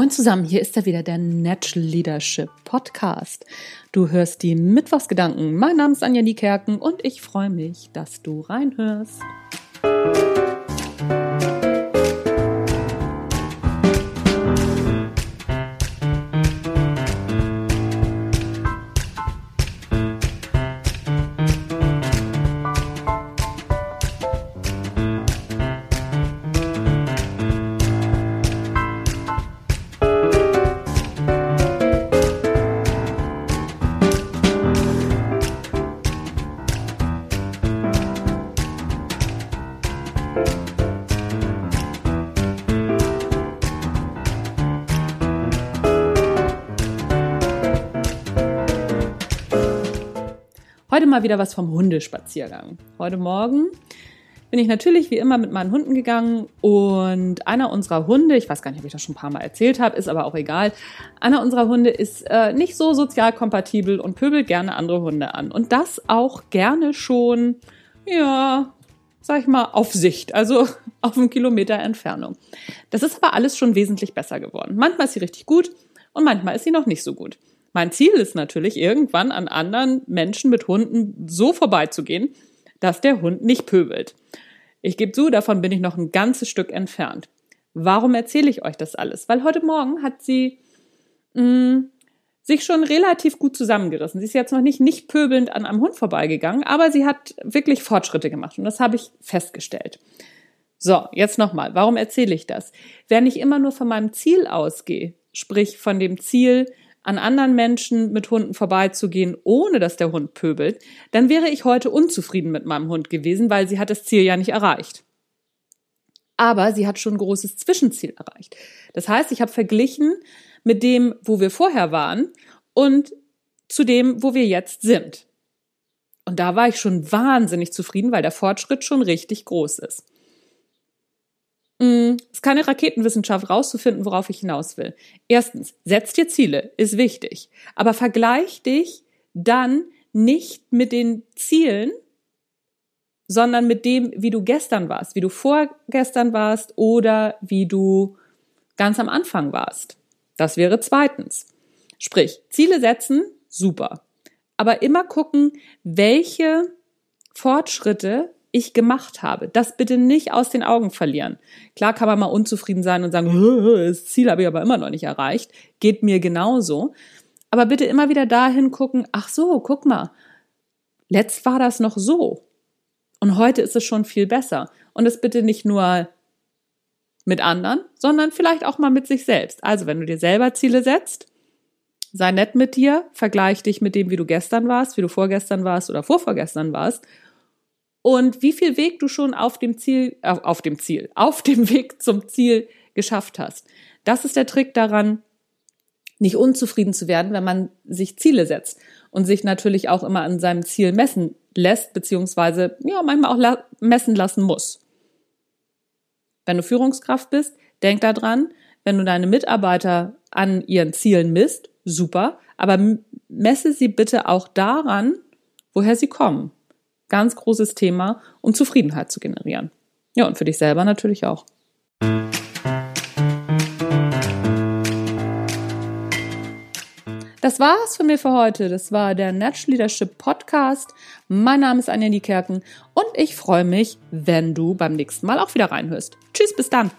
Moin zusammen, hier ist er wieder, der Natural Leadership Podcast. Du hörst die Mittwochsgedanken. Mein Name ist Anja Niekerken und ich freue mich, dass du reinhörst. Heute mal wieder was vom Hundespaziergang. Heute Morgen bin ich natürlich wie immer mit meinen Hunden gegangen und einer unserer Hunde, ich weiß gar nicht, ob ich das schon ein paar Mal erzählt habe, ist aber auch egal, einer unserer Hunde ist äh, nicht so sozial kompatibel und pöbelt gerne andere Hunde an. Und das auch gerne schon, ja, sag ich mal, auf Sicht, also auf einen Kilometer Entfernung. Das ist aber alles schon wesentlich besser geworden. Manchmal ist sie richtig gut und manchmal ist sie noch nicht so gut. Mein Ziel ist natürlich, irgendwann an anderen Menschen mit Hunden so vorbeizugehen, dass der Hund nicht pöbelt. Ich gebe zu, davon bin ich noch ein ganzes Stück entfernt. Warum erzähle ich euch das alles? Weil heute Morgen hat sie mh, mm, sich schon relativ gut zusammengerissen. Sie ist jetzt noch nicht nicht pöbelnd an einem Hund vorbeigegangen, aber sie hat wirklich Fortschritte gemacht und das habe ich festgestellt. So, jetzt nochmal. Warum erzähle ich das? Wenn ich immer nur von meinem Ziel ausgehe, sprich von dem Ziel, an anderen Menschen mit Hunden vorbeizugehen, ohne dass der Hund pöbelt, dann wäre ich heute unzufrieden mit meinem Hund gewesen, weil sie hat das Ziel ja nicht erreicht. Aber sie hat schon ein großes Zwischenziel erreicht. Das heißt, ich habe verglichen mit dem, wo wir vorher waren und zu dem, wo wir jetzt sind. Und da war ich schon wahnsinnig zufrieden, weil der Fortschritt schon richtig groß ist. Mm, es ist keine Raketenwissenschaft rauszufinden, worauf ich hinaus will. Erstens, setz dir Ziele, ist wichtig. Aber vergleich dich dann nicht mit den Zielen, sondern mit dem, wie du gestern warst, wie du vorgestern warst oder wie du ganz am Anfang warst. Das wäre zweitens. Sprich, Ziele setzen, super. Aber immer gucken, welche Fortschritte ich gemacht habe. Das bitte nicht aus den Augen verlieren. Klar kann man mal unzufrieden sein und sagen, das Ziel habe ich aber immer noch nicht erreicht. Geht mir genauso. Aber bitte immer wieder dahin gucken, ach so, guck mal, letzt war das noch so. Und heute ist es schon viel besser. Und es bitte nicht nur mit anderen, sondern vielleicht auch mal mit sich selbst. Also wenn du dir selber Ziele setzt, sei nett mit dir, vergleich dich mit dem, wie du gestern warst, wie du vorgestern warst oder vorvorgestern warst und wie viel Weg du schon auf dem Ziel, äh, auf dem Ziel, auf dem Weg zum Ziel geschafft hast. Das ist der Trick daran, nicht unzufrieden zu werden, wenn man sich Ziele setzt und sich natürlich auch immer an seinem Ziel messen lässt, beziehungsweise ja, manchmal auch la messen lassen muss. Wenn du Führungskraft bist, denk daran, wenn du deine Mitarbeiter an ihren Zielen misst, super, aber messe sie bitte auch daran, woher sie kommen. Ganz großes Thema, um Zufriedenheit zu generieren. Ja, und für dich selber natürlich auch. Das war's von mir für heute. Das war der Natural Leadership Podcast. Mein Name ist Anja Niekerken und ich freue mich, wenn du beim nächsten Mal auch wieder reinhörst. Tschüss, bis dann.